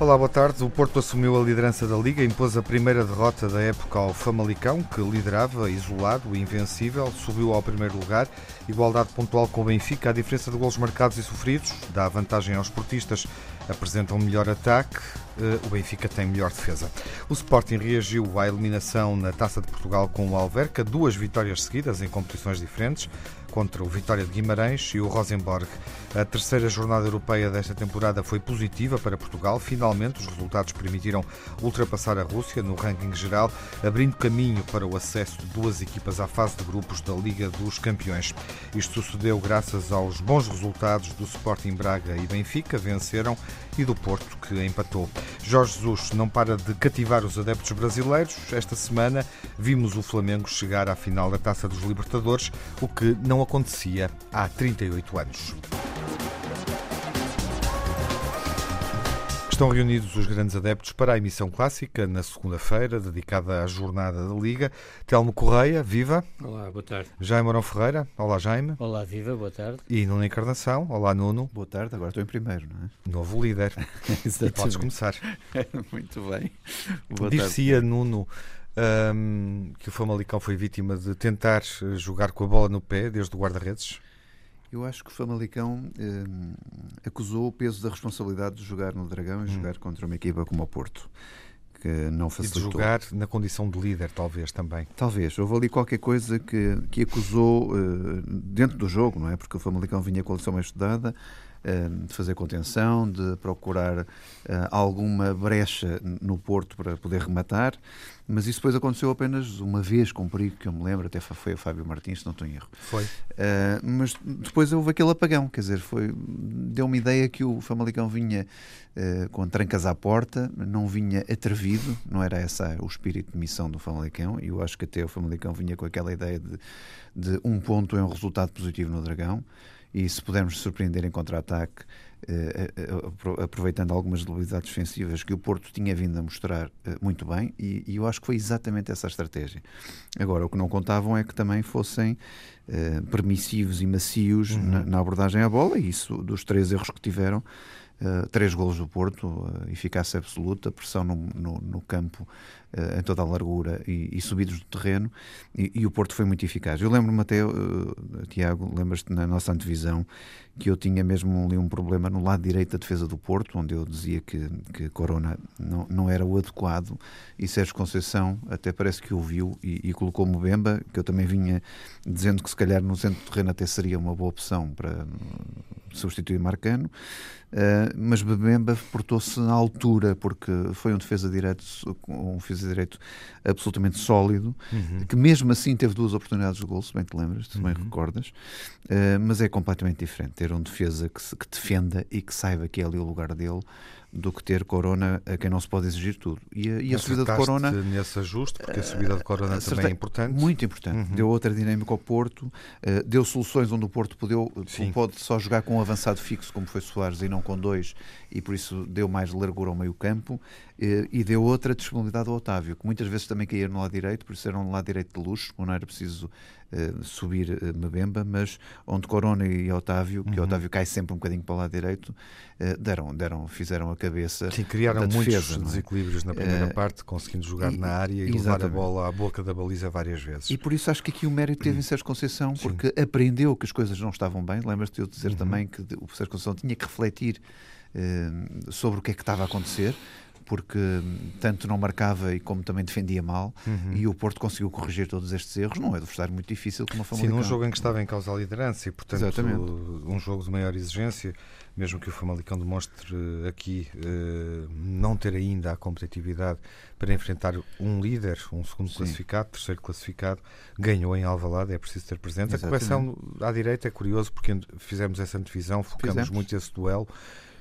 Olá, boa tarde. O Porto assumiu a liderança da Liga, impôs a primeira derrota da época ao Famalicão, que liderava, isolado, invencível, subiu ao primeiro lugar. Igualdade pontual com o Benfica, a diferença de golos marcados e sofridos dá vantagem aos portistas. Apresentam um melhor ataque, eh, o Benfica tem melhor defesa. O Sporting reagiu à eliminação na Taça de Portugal com o Alverca, duas vitórias seguidas em competições diferentes contra o Vitória de Guimarães e o Rosenborg. A terceira jornada europeia desta temporada foi positiva para Portugal. Finalmente, os resultados permitiram ultrapassar a Rússia no ranking geral, abrindo caminho para o acesso de duas equipas à fase de grupos da Liga dos Campeões. Isto sucedeu graças aos bons resultados do Sporting Braga e Benfica, venceram, e do Porto, que empatou. Jorge Jesus não para de cativar os adeptos brasileiros. Esta semana vimos o Flamengo chegar à final da Taça dos Libertadores, o que não acontecia há 38 anos. Estão reunidos os grandes adeptos para a emissão clássica na segunda-feira, dedicada à jornada da Liga. Telmo Correia, viva. Olá, boa tarde. Jaime Morão Ferreira, olá Jaime. Olá, viva, boa tarde. E Nuno Encarnação, olá Nuno. Boa tarde, agora estou em primeiro, não é? Novo líder. e podes começar. Muito bem. Dir-se-ia, Nuno, um, que o Famalicão foi vítima de tentar jogar com a bola no pé desde o guarda-redes? Eu acho que o Famalicão eh, acusou o peso da responsabilidade de jogar no Dragão e hum. jogar contra uma equipa como o Porto. Que não facilitou. E de jogar na condição de líder, talvez também. Talvez. Houve ali qualquer coisa que, que acusou eh, dentro do jogo, não é? Porque o Famalicão vinha com a lição bem estudada, eh, de fazer contenção, de procurar eh, alguma brecha no Porto para poder rematar, mas isso depois aconteceu apenas uma vez com perigo, que eu me lembro, até foi a Fábio Martins, se não estou em erro. Foi. Uh, mas depois houve aquele apagão, quer dizer, foi, deu uma ideia que o Famalicão vinha uh, com trancas à porta, não vinha atrevido, não era essa o espírito de missão do Famalicão, e eu acho que até o Famalicão vinha com aquela ideia de, de um ponto é um resultado positivo no Dragão e se pudermos surpreender em contra-ataque, aproveitando algumas debilidades defensivas que o Porto tinha vindo a mostrar muito bem, e, eu acho que foi exatamente essa a estratégia. Agora, o que não contavam é que também fossem permissivos e macios uhum. na, na abordagem à bola, e isso, dos três erros que tiveram, Uh, três golos do Porto, uh, eficácia absoluta, pressão no, no, no campo uh, em toda a largura e, e subidos do terreno, e, e, o Porto foi muito eficaz. Eu lembro-me até, Tiago, lembras-te na nossa antevisão que eu tinha mesmo ali um problema no lado direito da defesa do Porto, onde eu dizia que, que Corona não, não era o adequado, e Sérgio Conceição até parece que ouviu e, e colocou Mbemba, que eu também vinha dizendo que se calhar no centro do terreno até seria uma boa opção para substituir Marcano. Uh, mas Bebemba portou-se na altura, porque foi um defesa direito, um defesa direito absolutamente sólido, uhum. que mesmo assim teve duas oportunidades de gol, se bem te lembras, se bem uhum. recordas, uh, mas é completamente diferente ter um defesa que, se, que defenda e que saiba que é ali o lugar dele do que ter Corona a quem não se pode exigir tudo. E a, e a subida de Corona. nesse ajuste, porque a subida de Corona uh, também é importante. Muito importante. Uhum. Deu outra dinâmica ao Porto, uh, deu soluções onde o Porto podeu, pode só jogar com um avançado fixo, como foi Soares, e não com dois, e por isso deu mais largura ao meio-campo, uh, e deu outra disponibilidade ao Otávio, que muitas vezes também caía no lado direito, por isso era um lado direito de luxo, não era preciso uh, subir uh, Mbemba, mas onde Corona e Otávio, que uhum. Otávio cai sempre um bocadinho para o lado direito, uh, deram, deram, fizeram a cabeça. Sim, criaram muitos é? desequilíbrios na primeira uh, parte, conseguindo jogar e, na área e levar a bola à boca da baliza várias vezes. E por isso acho que aqui o mérito teve em Sérgio Conceição, porque Sim. aprendeu que as coisas não estavam bem. Lembras-te de eu dizer uhum. também que o Sérgio Conceição tinha que refletir sobre o que é que estava a acontecer porque tanto não marcava e como também defendia mal, uhum. e o Porto conseguiu corrigir todos estes erros. Não é adversário muito difícil como a Famalicão. Sim, num jogo em que estava em causa a liderança e, portanto, Exatamente. um jogo de maior exigência, mesmo que o Famalicão demonstre aqui uh, não ter ainda a competitividade para enfrentar um líder, um segundo Sim. classificado, terceiro classificado, ganhou em Alvalade, é preciso ter presente. Exatamente. A correção à direita é curioso porque fizemos essa antevisão, focamos fizemos. muito esse duelo.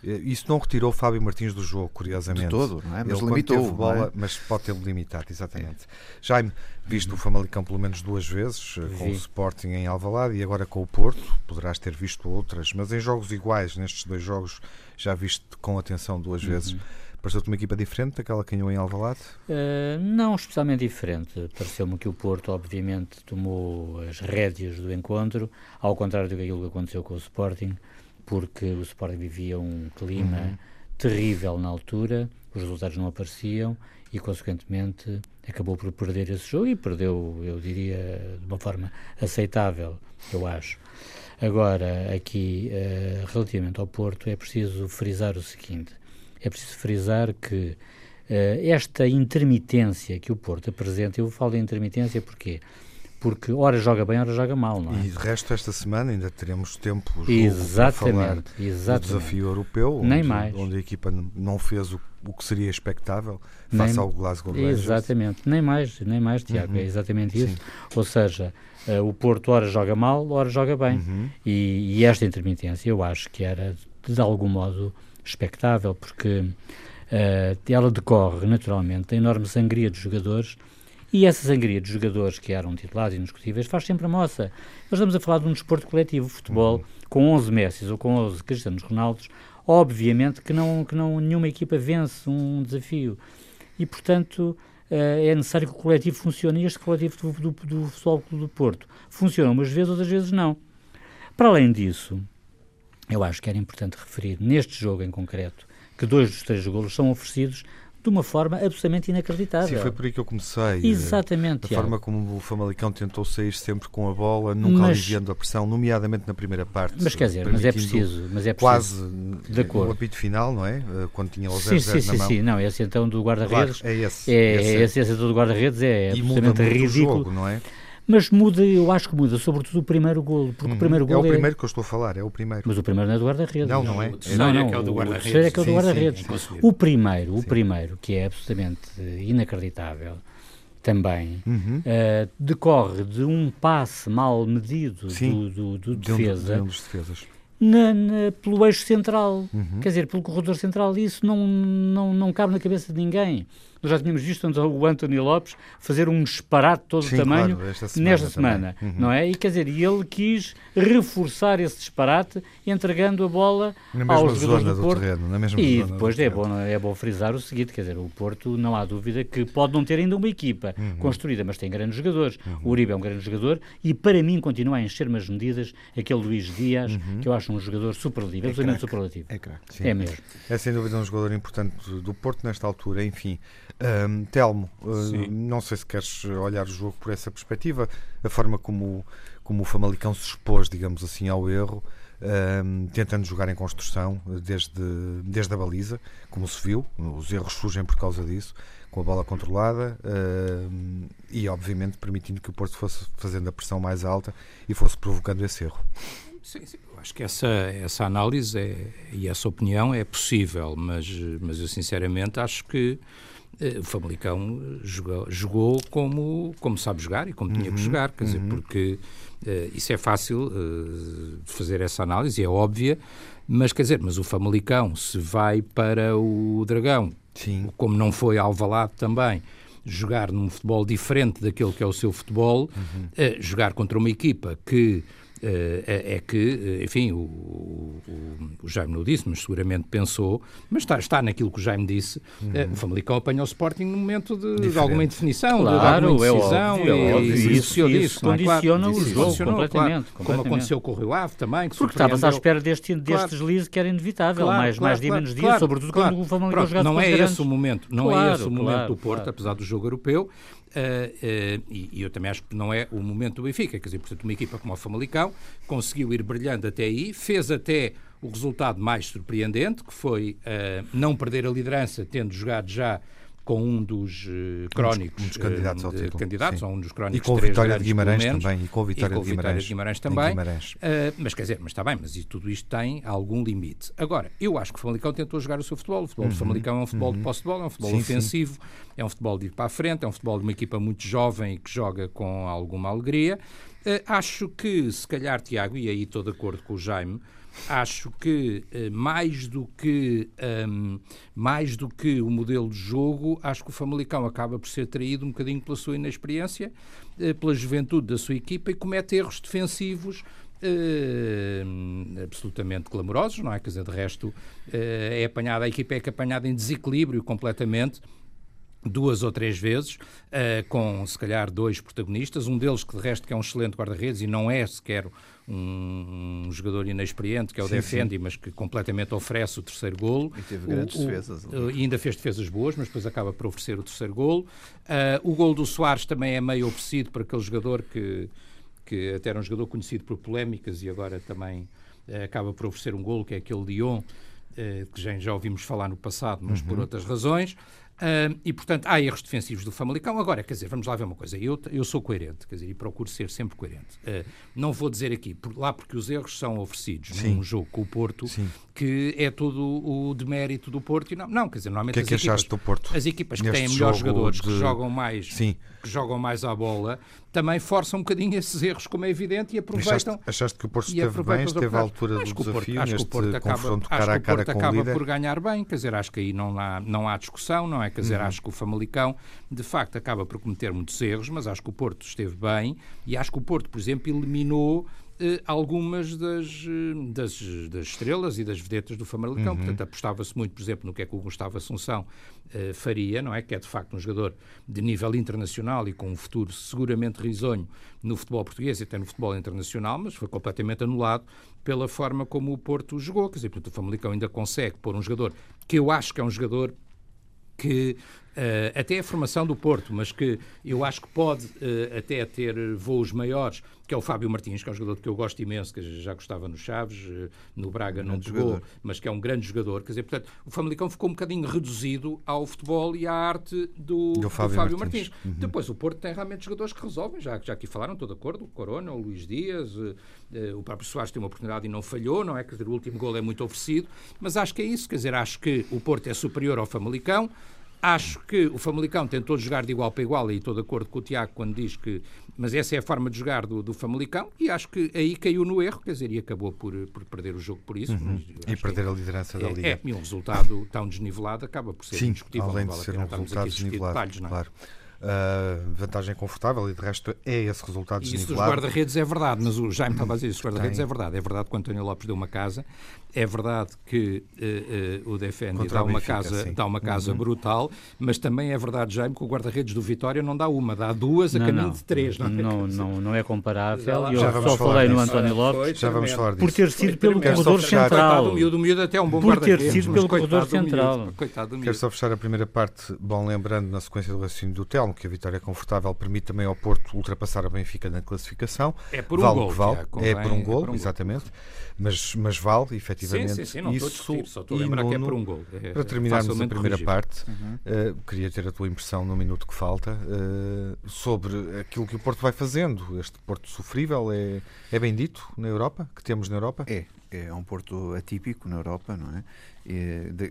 Eh, isso não retirou Fábio Martins do jogo, curiosamente. De todo, não é? Mas Ele limitou. Teve bola, é? Mas pode ter limitado, exatamente. É. Jaime, visto o Famalicão pelo menos duas vezes, eh, com o Sporting em Alvalade e agora com o Porto, poderás ter visto outras, mas em jogos iguais, nestes dois jogos, já viste com atenção duas uhum. vezes. Pareceu-te uma equipa diferente daquela que ganhou em Alvalade? Uh, não especialmente diferente. Pareceu-me que o Porto, obviamente, tomou as rédeas do encontro, ao contrário do que aquilo que aconteceu com o Sporting porque o Sporting vivia um clima uhum. terrível na altura, os resultados não apareciam e, consequentemente, acabou por perder esse jogo e perdeu, eu diria, de uma forma aceitável, eu acho. Agora, aqui, uh, relativamente ao Porto, é preciso frisar o seguinte: é preciso frisar que uh, esta intermitência que o Porto apresenta, eu falo de intermitência porque porque ora joga bem, ora joga mal, não é? E de resto, esta semana ainda teremos tempo exatamente, para exatamente. do desafio europeu, onde, Nem mais. onde a equipa não fez o, o que seria expectável face nem, ao Glasgow Rangers. Exatamente, nem mais, nem mais, Tiago, uhum. é exatamente isso. Sim. Ou seja, uh, o Porto ora joga mal, ora joga bem. Uhum. E, e, esta intermitência eu acho que era de algum modo expectável, porque uh, ela decorre naturalmente da enorme sangria dos jogadores e essa sangria dos jogadores que eram titulares indiscutíveis faz sempre a moça. Nós estamos a falar de um desporto coletivo, futebol, uhum. com 11 Messi ou com 11 Cristianos Ronaldos, obviamente que não, que não nenhuma equipa vence um desafio. E, portanto, uh, é necessário que o coletivo funcione. E este coletivo do, do, do Futebol Clube do Porto funciona umas vezes, outras vezes não. Para além disso, eu acho que era importante referir, neste jogo em concreto, que dois dos três golos são oferecidos de uma forma absolutamente inacreditável. Sim, foi por aí que eu comecei. Exatamente. A forma como o Famalicão tentou sair sempre com a bola, nunca mas, aliviando a pressão, nomeadamente na primeira parte. Mas quer dizer, mas é preciso. Mas é preciso quase de acordo. o apito final, não é? Eh, quando tinha o 0-0 sim, sim, na sim, mão. Sim, não, esse então do guarda-redes. Claro, é esse. É, esse, é esse, esse do guarda-redes é e absolutamente ridículo. O jogo, não é? Mas muda, eu acho que muda, sobretudo o primeiro golo. Porque uhum. o primeiro golo é o primeiro que eu estou a falar, é o primeiro. Mas o primeiro não é do guarda-redes. Não, não é. Não, não, é, é o do guarda-redes. O é que é o do guarda-redes. Sim, o primeiro, o primeiro, que é absolutamente inacreditável, também, uhum. uh, decorre de um passe mal medido do, do, do defesa. De um, de um dos defesas. Na, na, pelo eixo central, uhum. quer dizer, pelo corredor central, isso não, não, não cabe na cabeça de ninguém. Nós já tínhamos visto o António Lopes fazer um disparate todo Sim, o tamanho claro, semana nesta semana, uhum. não é? E quer dizer, ele quis reforçar esse disparate entregando a bola aos jogadores do, do Porto. Terreno, e depois é bom, é bom frisar o seguinte, quer dizer, o Porto não há dúvida que pode não ter ainda uma equipa uhum. construída, mas tem grandes jogadores. Uhum. O Uribe é um grande jogador e para mim continua a encher umas medidas aquele Luís Dias, uhum. que eu acho um jogador superlativo, é absolutamente superlativo. É craque. É mesmo. É sem dúvida um jogador importante do Porto nesta altura, enfim. Um, Telmo, uh, não sei se queres olhar o jogo por essa perspectiva, a forma como, como o Famalicão se expôs, digamos assim, ao erro, um, tentando jogar em construção desde, desde a baliza, como se viu, os erros surgem por causa disso, com a bola controlada um, e, obviamente, permitindo que o Porto fosse fazendo a pressão mais alta e fosse provocando esse erro. Sim, sim. acho que essa, essa análise é, e essa opinião é possível, mas, mas eu sinceramente acho que eh, o Famalicão jogou, jogou, como, como sabe jogar e como uhum, tinha que uhum, jogar, quer uhum. dizer, porque uh, isso é fácil uh, fazer essa análise, é óbvia, mas quer dizer, mas o Famalicão se vai para o Dragão, Sim. como não foi Alvalade também, jogar num futebol diferente daquele que é o seu futebol, uhum. uh, jogar contra uma equipa que é, é, que, enfim, o, o, o, Jaime não disse, mas seguramente pensou, mas está, está naquilo que o Jaime disse, uhum. uh, o Famalicão apanha o Sporting no momento de, de alguma indefinição, claro, de, alguma indecisão, é óbvio, é óbvio. e, isso, isso, isso condiciona claro, o jogo completamente, claro, completamente, Como aconteceu com o Rio Ave também, que Porque estavas à espera deste, deste claro, deslize que era inevitável, mais, mais dia menos dia, sobretudo quando o Famalicão jogava Não é esse o momento, não é esse o momento do Porto, apesar do jogo europeu, Uh, uh, e, e, eu também acho que não é o momento do Benfica. Quer dizer, portanto, uma equipa como o Famalicão conseguiu ir brilhando até aí, fez até o resultado mais surpreendente, que foi uh, não perder a liderança, tendo jogado já com um dos crónicos um dos, candidatos, ao título. candidatos ou um dos crónicos e com a vitória de Guimarães também e com a vitória, e com de, Guimarães, Guimarães também Guimarães. Uh, mas quer dizer, mas está bem mas tudo isto tem algum limite agora, eu acho que o Famalicão tentou jogar o seu futebol o futebol uhum, do Famalicão é um futebol uhum. de posse de bola é um futebol sim, ofensivo sim. é um futebol de ir para a frente é um futebol de uma equipa muito jovem e que joga com alguma alegria uh, acho que, se calhar, Tiago e aí estou de acordo com o Jaime acho que eh, mais do que um, mais do que o modelo de jogo, acho que o Famalicão acaba por ser traído um bocadinho pela sua inexperiência, eh, pela juventude da sua equipa e comete erros defensivos Uh, absolutamente clamorosos, não é? Quer dizer, de resto, uh, é apanhada, a equipa é apanhada em desequilíbrio completamente duas ou três vezes, uh, com se calhar dois protagonistas, um deles que de resto que é um excelente guarda-redes e não é sequer um, um, jogador inexperiente, que é o sim, Defendi, sim. mas que completamente oferece o terceiro golo. E teve grandes o, defesas. O, e ainda fez defesas boas, mas depois acaba por oferecer o terceiro golo. Uh, o golo do Soares também é meio oferecido para aquele jogador que, que até era um jogador conhecido por polémicas e agora também uh, acaba por oferecer um golo, que é aquele Lyon, uh, que já, já ouvimos falar no passado, mas uhum. por outras razões. Uh, e, portanto, há erros defensivos do Famalicão. Agora, quer dizer, vamos lá ver uma coisa. Eu, eu sou coerente, quer dizer, e procuro ser sempre coerente. Uh, não vou dizer aqui, por, lá porque os erros são oferecidos Sim. num jogo com o Porto, Sim. que é todo o demérito do Porto. E não, não, quer dizer, normalmente que é que as, equipas, do Porto? as equipas que têm melhores jogadores, de... que jogam mais, Sim. que jogam mais à bola, também forçam um bocadinho esses erros, como é evidente, e aproveitam. Achaste, achaste que o Porto esteve bem, esteve à altura do desafio, Porto, acho que o Porto acaba, confronto cara a cara com o acaba por ganhar bem, quer dizer, acho que aí não há, não há discussão, não é? Quer dizer, uhum. acho que o Famalicão, de facto, acaba por cometer muitos erros, mas acho que o Porto esteve bem, e acho que o Porto, por exemplo, eliminou eh, algumas das, eh, das, das, estrelas e das vedetas do Famalicão. Uhum. Portanto, apostava-se muito, por exemplo, no que é que o Gustavo Assunção uh, faria, não é? Que é, de facto, um jogador de nível internacional e com um futuro seguramente risonho no futebol português e até no futebol internacional, mas foi completamente anulado pela forma como o Porto jogou. Quer dizer, portanto, o Famalicão ainda consegue pôr um jogador que eu acho que é um jogador que Uh, até a formação do Porto, mas que eu acho que pode uh, até ter voos maiores, que é o Fábio Martins, que é um jogador que eu gosto imenso, que já gostava no Chaves, uh, no Braga um não jogou, jogador. mas que é um grande jogador. Quer dizer, portanto, o Famalicão ficou um bocadinho reduzido ao futebol e à arte do, do Fábio, do Fábio Martins. Martins. Uhum. Depois, o Porto tem realmente jogadores que resolvem, já, já aqui falaram, estou de acordo, o Corona, o Luís Dias, o próprio Soares tem uma oportunidade e não falhou, não é? Quer dizer, o último gol é muito oferecido, mas acho que é isso, quer dizer, acho que o Porto é superior ao Famalicão, Acho que o Famalicão tentou jogar de igual para igual, e estou de acordo com o Tiago quando diz que. Mas essa é a forma de jogar do, do Famalicão, e acho que aí caiu no erro, quer dizer, e acabou por, por perder o jogo por isso. Uhum. E perder a liderança é, da Liga. É, e um resultado tão desnivelado acaba por ser Sim, indiscutível. Além de ser um resultado desnivelado, detalhes, não é? claro. Uh, vantagem confortável e de resto é esse resultado Isso dos guarda-redes é verdade, mas o Jaime estava a dizer isso, os guarda-redes é verdade. É verdade que o António Lopes deu uma casa, é verdade que uh, uh, o Defendi dá uma casa, dá uma casa uhum. brutal, mas também é verdade, Jaime, que o guarda-redes do Vitória não dá uma, dá duas a não, caminho não, de três. Não, não, não, não é comparável. Eu já só falei no António Lopes já vamos falar disso. por ter sido pelo corredor central. O miúdo, o miúdo até é um bom por ter sido pelo corredor central. Quero só fechar a primeira parte, bom, lembrando na sequência do raciocínio do Telmo que a Vitória é confortável permite também ao Porto ultrapassar a Benfica na classificação. É por um vale gol. Vale. é por um gol, é exatamente. Mas, mas vale, efetivamente. Sim, sim, sim, não isso. Estou só estou a lembrar que é por um gol. É, para terminarmos a primeira parte, uhum. uh, queria ter a tua impressão no minuto que falta uh, sobre aquilo que o Porto vai fazendo. Este Porto sofrível é, é bem dito na Europa, que temos na Europa? É, é um Porto atípico na Europa, não é?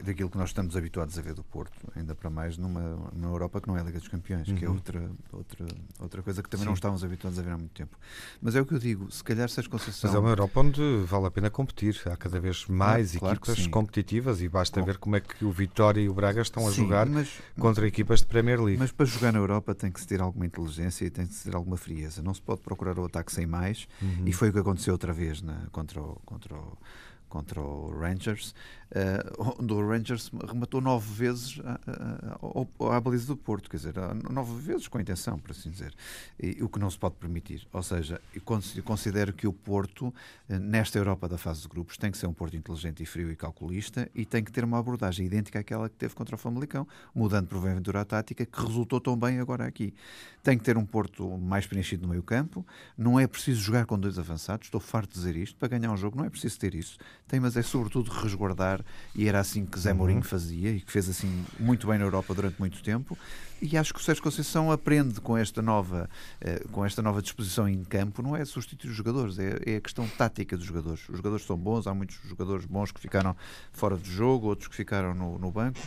Daquilo que nós estamos habituados a ver do Porto, ainda para mais numa, numa Europa que não é a Liga dos Campeões, uhum. que é uhum. outra, outra, outra coisa que também Sim. não estávamos habituados a ver há muito tempo. Mas é o que eu digo, se calhar se as concessões. Mas é uma Europa onde vale a pena competir, há cada vez mais claro, equipas competitivas e basta Bom. ver como é que o Vitória e o Braga estão a sim, jogar mas, contra equipas de Premier League. Mas para jogar na Europa tem que se ter alguma inteligência e tem que se ter alguma frieza. Não se pode procurar o ataque sem mais, uhum. e foi o que aconteceu outra vez na, contra o. Contra o contra o Rangers, uh, onde o Rangers rematou nove vezes à, à baliza do Porto, quer dizer, nove vezes com intenção, por assim dizer, e, o que não se pode permitir. Ou seja, eu considero que o Porto, eh, nesta Europa da fase de grupos, tem que ser um Porto inteligente e frio e calculista e tem que ter uma abordagem idêntica àquela que teve contra o Famalicão, mudando porventura a tática, que resultou tão bem agora aqui. Tem que ter um Porto mais preenchido no meio campo, não é preciso jogar com dois avançados, estou farto de dizer isto, para ganhar um jogo não é preciso ter isso tem, mas é sobretudo resguardar, e era assim que Zé uhum. Mourinho fazia e que fez assim muito bem na Europa durante muito tempo. E acho que o Sérgio Conceição aprende com esta nova, eh, com esta nova disposição em campo, não é substituir os jogadores, é, é a questão tática dos jogadores. Os jogadores são bons, há muitos jogadores bons que ficaram fora do jogo, outros que ficaram no, no banco,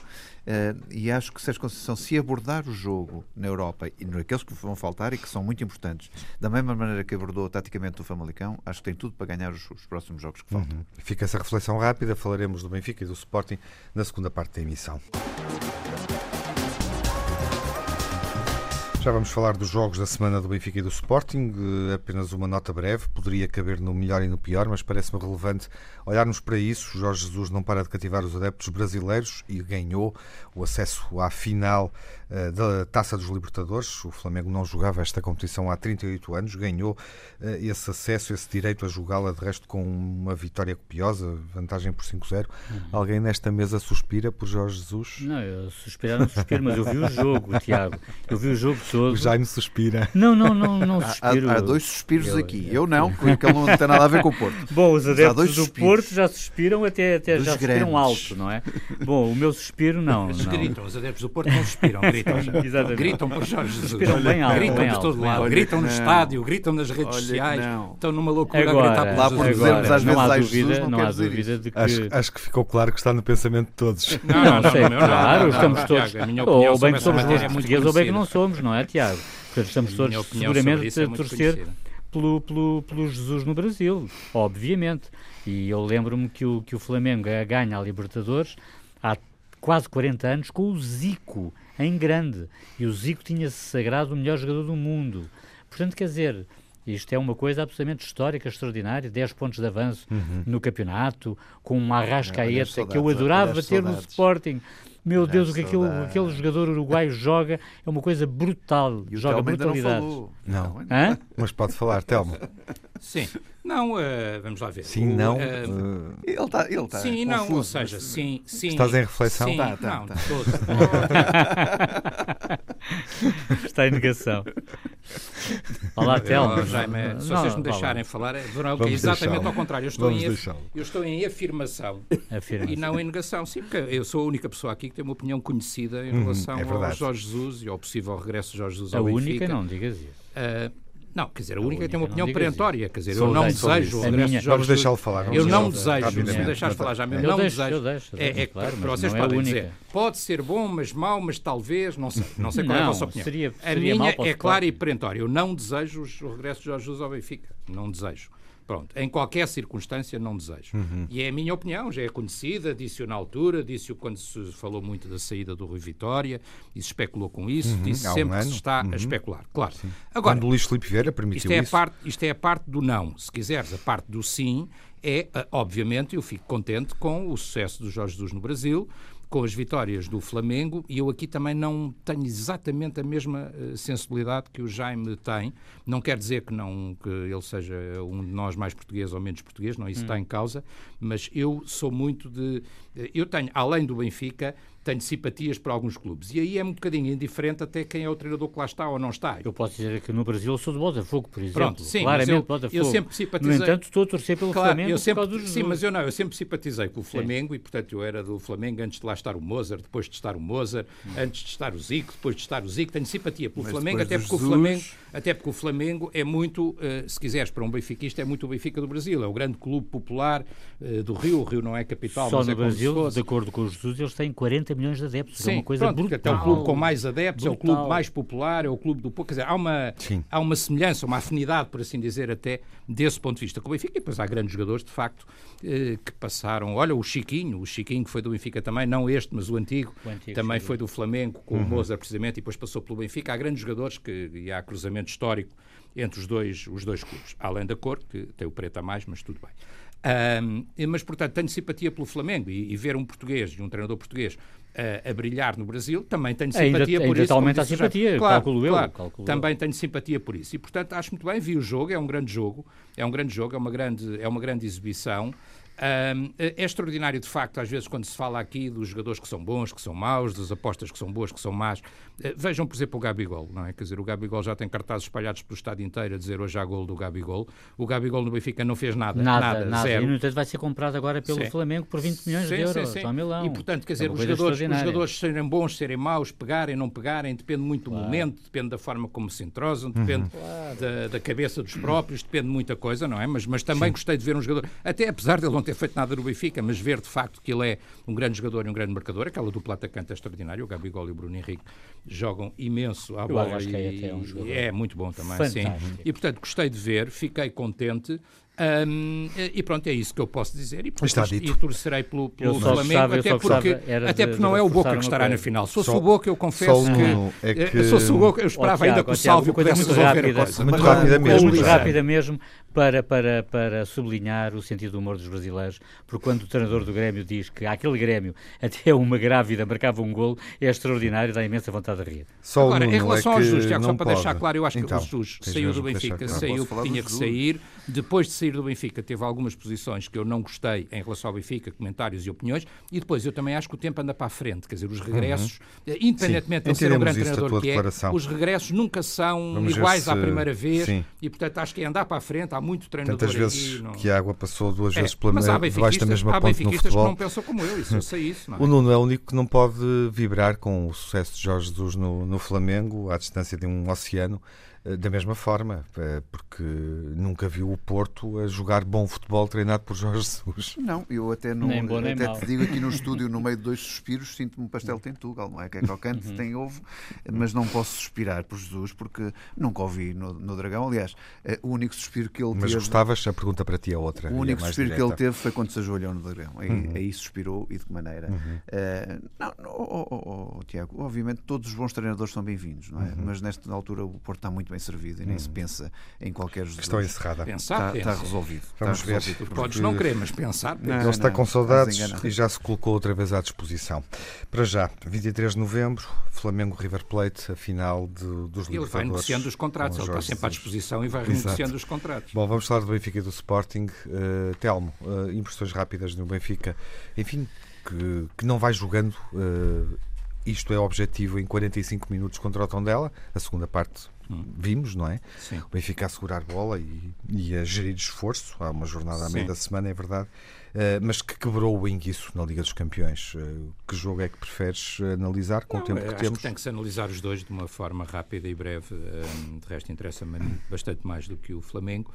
eh, e acho que Sérgio Conceição, se abordar o jogo na Europa e naqueles que vão faltar e que são muito importantes, da mesma maneira que abordou taticamente o Famalicão, acho que tem tudo para ganhar os, os próximos jogos que faltam. Uhum. Fica essa reflexão rápida, falaremos do Benfica e do Sporting na segunda parte da emissão. Já vamos falar dos jogos da semana do Benfica e do Sporting. Eh, apenas uma nota breve, poderia caber no melhor e no pior, mas parece-me relevante olharmos para isso. Jorge Jesus não para de cativar os adeptos brasileiros e ganhou o acesso à final da Taça dos Libertadores. O Flamengo não jogava esta competição há 38 anos, ganhou uh, esse acesso, esse direito a jogá-la, de resto, com uma vitória copiosa, vantagem por 5-0. Uhum. Alguém nesta mesa suspira por Jorge Jesus? Não, eu suspirar não suspiro, mas eu vi o jogo, Tiago. Eu vi o jogo todo. O Jaime suspira. Não, não, não, não suspiro. Há, há dois suspiros eu, aqui. Eu, eu não, porque ele não tem nada a ver com o Porto. Bom, os adeptos do suspiros. Porto já suspiram até, até já grandes. suspiram alto, não é? Bom, o meu suspiro não. Eles não. gritam, os adeptos do Porto não suspiram, gritam. Exatamente. Gritam por Jorge Jesus. Bem alto. Gritam bem por todo lado, gritam no estádio, gritam nas redes Olha sociais. Estão numa loucura agora, a gritar por lá por dizemos às vezes não há dúvida, não, não há dúvida de que... Acho, acho, que ficou claro que está no pensamento de todos. Não, não, não sei, claro, estamos todos... Ou bem que somos portugueses ou bem que não somos, não é, Tiago? Portanto, estamos todos seguramente a é torcer pelo, pelo, pelo Jesus no Brasil, obviamente. E eu lembro-me que o, que o Flamengo ganha a Libertadores há quase 40 anos com o Zico, em grande. E o Zico tinha-se sagrado o melhor jogador do mundo. Portanto, quer dizer, isto é uma coisa absolutamente histórica, extraordinária. 10 pontos de avanço uhum. no campeonato, com uma arrascaeta que eu adorava ter no Sporting. Meu Deus, o que aquele, aquele jogador uruguaio joga é uma coisa brutal. E joga brutalidade. Não, não. Hã? mas pode falar, Telmo. Sim. Não, uh, vamos lá ver. Sim, o, não. Uh, ele está ele tá Sim, não, ou seja, sim, sim. Estás em reflexão? Sim, tá, tá, não, tá. todo. Está em negação. Olá, Telmo. Jaime, se vocês me deixarem falar, verão que é exatamente ao contrário. Eu estou, em, eu estou em afirmação, afirmação, e não em negação. Sim, porque eu sou a única pessoa aqui que tem uma opinião conhecida em uhum, relação é ao Jorge Jesus e ao possível regresso de Jorge Jesus ao a Benfica. A única, não digas isso. Uh, não, quer dizer, a única, tem uma opinião perentória. Quer dizer, eu não desejo o regresso de Jorge Vamos deixá-lo falar. Eu não desejo, se me deixares falar já, eu não desejo. É, é claro, para vocês é podem dizer, pode ser bom, mas mau, mas talvez, não sei. Não sei qual é a vossa opinião. Seria, seria a minha é clara e perentória. Eu não desejo o regresso de Jorge Jesus ao Benfica. Não desejo. Pronto, em qualquer circunstância não desejo. Uhum. E é a minha opinião, já é conhecida, disse-o na altura, disse-o quando se falou muito da saída do Rui Vitória, e se especulou com isso, uhum. disse sempre um que se está uhum. a especular. Claro. Sim. Agora, quando o Luís Filipe Vieira permitiu isto é isso. A parte, isto é a parte do não. Se quiseres, a parte do sim é, obviamente, eu fico contente com o sucesso do Jorge Jesus no Brasil, com as vitórias do Flamengo e eu aqui também não tenho exatamente a mesma uh, sensibilidade que o Jaime tem. Não quer dizer que não que ele seja um de nós mais português ou menos português, não isso hum. está em causa, mas eu sou muito de eh, eu tenho além do Benfica tenho simpatias para alguns clubes. E aí é um bocadinho indiferente até quem é o treinador que lá está ou não está. Eu posso dizer que no Brasil eu sou do Botafogo, por exemplo. Pronto, sim, Claramente eu, Botafogo. Eu sempre simpatizei... No entanto, estou a torcer pelo claro, Flamengo eu sempre, por causa do Sim, mas eu não, eu sempre simpatizei com o Flamengo sim. e, portanto, eu era do Flamengo antes de lá estar o Mozart, depois de estar o Mozart, hum. antes de estar o Zico, depois de estar o Zico. Tenho simpatia pelo mas Flamengo, até porque, o Flamengo, até porque o Flamengo é muito, uh, se quiseres, para um benfiquista, é muito o Benfica do Brasil. É o grande clube popular uh, do Rio. O Rio não é capital, Só mas no é Brasil, de acordo com o Jesus, eles têm 40 milhões de adeptos. Sim, é uma coisa pronto, brutal. É o clube com mais adeptos, brutal. é o clube mais popular, é o clube do pouco. Quer dizer, há uma, há uma semelhança, uma afinidade, por assim dizer, até desse ponto de vista com o Benfica. E depois há grandes jogadores, de facto, eh, que passaram. Olha, o Chiquinho, o Chiquinho que foi do Benfica também, não este, mas o antigo, o antigo também foi do Flamengo, com uhum. o Mozart, precisamente, e depois passou pelo Benfica. Há grandes jogadores que, e há cruzamento histórico entre os dois, os dois clubes. Além da cor, que tem o preto a mais, mas tudo bem. Um, mas, portanto, tenho simpatia pelo Flamengo e, e ver um português, um treinador português, uh, a brilhar no Brasil, também tenho simpatia ainda, por ainda isso. Aumenta a simpatia, claro, calculo eu. Claro, calculo também eu. tenho simpatia por isso. E, portanto, acho muito bem, vi o jogo, é um grande jogo, é um grande jogo, é uma grande, é uma grande exibição. Um, é extraordinário, de facto, às vezes, quando se fala aqui dos jogadores que são bons, que são maus, das apostas que são boas, que são más. Uh, vejam, por exemplo, o Gabigol, não é? Quer dizer, o Gabigol já tem cartazes espalhados pelo estado inteiro a dizer hoje há gol do Gabigol. O Gabigol no Benfica não fez nada. Nada, nada. nada. Zero. E, no entanto, vai ser comprado agora pelo sim. Flamengo por 20 milhões sim, de euros. Sim, sim. Milão. E, portanto, quer dizer, é os, jogadores, os jogadores serem bons, serem maus, pegarem, não pegarem, depende muito claro. do momento, depende da forma como se entrosam, depende uhum. da, da, cabeça dos próprios, depende de muita coisa, não é? Mas, mas também gostei de ver um jogador, até apesar de ele não ter feito nada no Benfica, mas ver de facto que ele é um grande jogador e um grande marcador, aquela dupla atacante é extraordinária, o Gabigol e o Bruno Henrique jogam imenso à bola e, é, um é, muito bom também, Fantástico. sim. E portanto gostei de ver, fiquei contente Um, e pronto, é isso que eu posso dizer. E, Está dito. e torcerei pelo, pelo Flamengo, até porque, até porque não é o Boca que estará na final. Se fosse o Boca, eu confesso que, é que... Se fosse o Boca, eu esperava oh, ainda que o Sálvio pudesse resolver rápida, a coisa. Muito rápida mesmo. Muito rápida mesmo para, para, para sublinhar o sentido do humor dos brasileiros, porque quando o treinador do Grêmio diz que aquele Grêmio até uma grávida marcava um golo, é extraordinário, dá imensa vontade de rir. Só Agora, em relação é aos Jesus, Tiago, só para pode. deixar claro, eu acho então, que o Jesus saiu do Benfica, saiu que tinha que sair, depois de sair do Benfica teve algumas posições que eu não gostei em relação ao Benfica, comentários e opiniões, e depois eu também acho que o tempo anda para a frente, quer dizer, os regressos, uhum. independentemente Sim, de ser um grande treinador que é, os regressos nunca são Vamos iguais à primeira vez, Sim. e portanto acho que é andar para a frente, há muito treinador Tantas vezes não... que a água passou duas é, vezes pela mas há debaixo da mesma há ponte no futebol. que não pensam como eu, isso eu sei isso. É? O Nuno é o único que não pode vibrar com o sucesso de Jorge Jesus no, no Flamengo, à distância de um oceano. Eh, da mesma forma, eh, porque nunca viu o Porto a jogar bom futebol treinado por Jorge Jesus. Não, eu até, não, bom, até te digo aqui no estúdio, no meio de dois suspiros, sinto-me um pastel tentugal, não é? Que é crocante, uhum. tem ovo, mas não posso suspirar por Jesus porque nunca ouvi no, no Dragão. Aliás, eh, o único suspiro que ele mas teve. Mas gostavas? A pergunta para ti é outra. O único é suspiro direta. que ele teve foi quando se ajoelhou no Dragão. Aí, uhum. aí suspirou e de que maneira. Uhum. Uh, não, oh, oh, oh, oh, Tiago, obviamente todos os bons treinadores são bem-vindos, não é? Uhum. Mas nesta altura o Porto está muito bem servido e nem se pensa em qualquer jogador. Questão encerrada. Pensar, está, está resolvido. Vamos está ver. Resolvido. Porque... Podes não querer, mas pensar. Não, está não, com saudades e já se colocou outra vez à disposição. Para já, 23 de novembro, Flamengo River Plate, a final de, dos Ele vai negociando os contratos, ele está sempre à disposição e vai renegociando os contratos. Bom, vamos falar do Benfica e do Sporting. Uh, Telmo, uh, impressões rápidas no Benfica. Enfim, que, que não vai jogando. Uh, isto é objetivo em 45 minutos contra o Tondela. A segunda parte vimos, não é? Sim. O Benfica a segurar bola e, e a gerir esforço. Há uma jornada à meia da semana, é verdade. Uh, mas que quebrou o enguiço na Liga dos Campeões. Uh, que jogo é que preferes analisar com não, o tempo que acho temos? Que tem que se analisar os dois de uma forma rápida e breve. Uh, de resto, interessa-me bastante mais do que o Flamengo.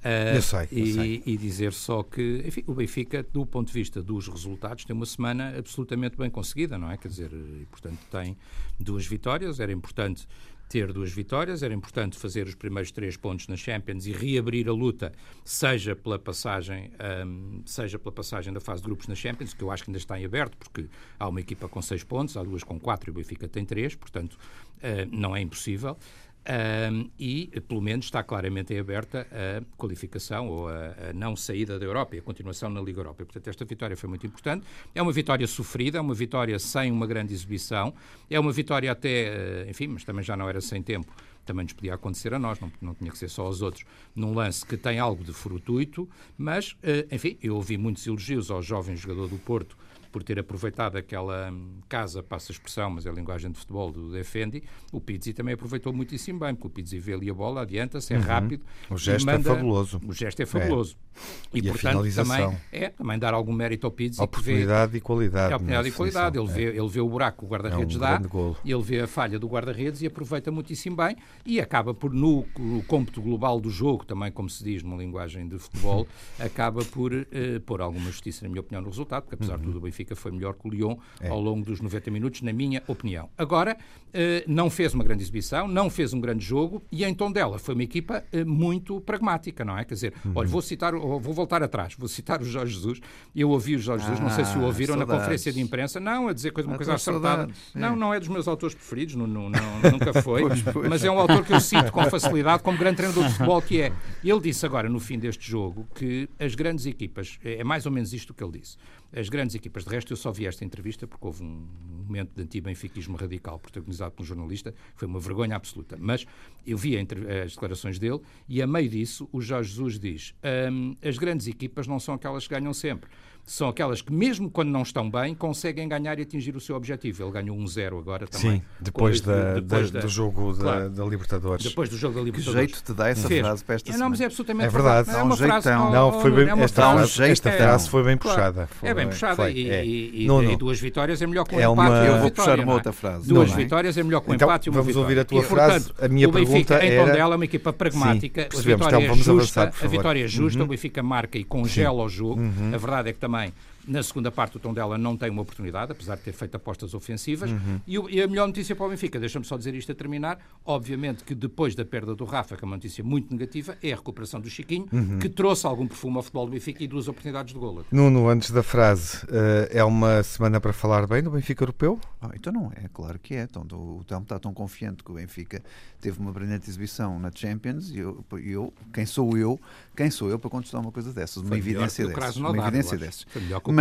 Uh, eu sei, eu e, sei. e, dizer só que enfim, o Benfica, do ponto de vista dos resultados, tem uma semana absolutamente bem conseguida, não é? Quer dizer, e, portanto, tem duas vitórias. Era importante ter duas vitórias, era importante fazer os primeiros três pontos na Champions e reabrir a luta, seja pela passagem, um, seja pela passagem da fase de grupos na Champions, que eu acho que ainda está em aberto, porque há uma equipa com seis pontos, há duas com quatro e o Benfica tem três, portanto uh, não é impossível. Um, e, pelo menos, está claramente aberta a qualificação ou a, a, não saída da Europa e a continuação na Liga Europa. Portanto, esta vitória foi muito importante. É uma vitória sofrida, é uma vitória sem uma grande exibição, é uma vitória até, eh, enfim, mas também já não era sem tempo, também nos podia acontecer a nós, não, não tinha que ser só aos outros, num lance que tem algo de fortuito, mas, eh, enfim, eu ouvi muitos elogios ao jovem jogador do Porto por ter aproveitado aquela hum, casa, passa a expressão, mas é a linguagem de futebol do Defendi, o Pizzi também aproveitou muitíssimo bem, porque o Pizzi vê ali a bola, adianta-se, é uhum. rápido. O gesto é manda, é fabuloso. O gesto é fabuloso. É. E, e, portanto, também, é, também dar algum mérito ao Pizzi. Oportunidade vê, e qualidade. É oportunidade e qualidade. Ele, é. vê, ele vê o buraco que o guarda-redes é um dá, ele vê a falha do guarda-redes e aproveita muitíssimo bem e acaba por, no, no cômputo global do jogo, também como se diz numa linguagem de futebol, acaba por uh, pôr alguma justiça, na minha opinião, no resultado, porque apesar uhum. de tudo o Benfica foi melhor que o Lyon é. ao longo dos 90 minutos, na minha opinião. Agora, eh, não fez uma grande exibição, não fez um grande jogo e em tom dela foi uma equipa eh, muito pragmática, não é? Quer dizer, uhum. olha, vou citar, vou voltar atrás, vou citar o Jorge Jesus. Eu ouvi o Jorge Jesus, não sei se o ah, ouviram saudades. na conferência de imprensa, não, a dizer coisa, uma coisa acertada. Não, não é dos meus autores preferidos, não, não, não nunca foi, pois, pois. mas é um autor que eu cito com facilidade como grande treinador de futebol que é. Ele disse agora, no fim deste jogo, que as grandes equipas, é, é mais ou menos isto que ele disse, as grandes equipas, de resto, eu só vi esta entrevista porque houve um momento de anti-benfiquismo radical protagonizado por um jornalista, foi uma vergonha absoluta. Mas eu vi as declarações dele e, a meio disso, o Jorge Jesus diz: um, as grandes equipas não são aquelas que ganham sempre são aquelas que, mesmo quando não estão bem, conseguem ganhar e atingir o seu objetivo. Ele ganhou 1-0 agora também. Sim, depois, da, depois da, do jogo claro, da, da, Libertadores. Depois do jogo da Libertadores. Que jeito te dá essa Fez. frase para esta é, Não, mas é absolutamente é verdade. É uma frase, não, foi bem, é esta, frase, jeito, esta frase foi bem puxada. Foi, é bem puxada foi, e, é. e, não, e, duas vitórias é melhor que um é empate uma... Eu vou puxar uma outra frase. Duas vitórias é melhor que um então, empate e uma vamos ouvir a tua frase. A minha pergunta era... em Tondela é uma equipa pragmática. A vitória é justa. A vitória é justa. O Benfica marca e congela o jogo. A verdade é que também também. Na segunda parte, o Tondela não tem uma oportunidade, apesar de ter feito apostas ofensivas. Uhum. E, e, a melhor notícia para o Benfica, deixa-me só dizer isto a terminar, obviamente que depois da perda do Rafa, que é uma notícia muito negativa, é a recuperação do Chiquinho, uhum. que trouxe algum perfume ao futebol do Benfica e duas oportunidades de golo. Nuno, antes da frase, uh, é uma semana para falar bem do Benfica europeu? Ah, então não é, claro que é. Então, o Telmo está tão confiante que o Benfica teve uma brilhante exibição na Champions e eu, eu, quem sou eu, quem sou eu para contestar uma coisa dessas? Uma evidência dessas. Uma evidência dessas.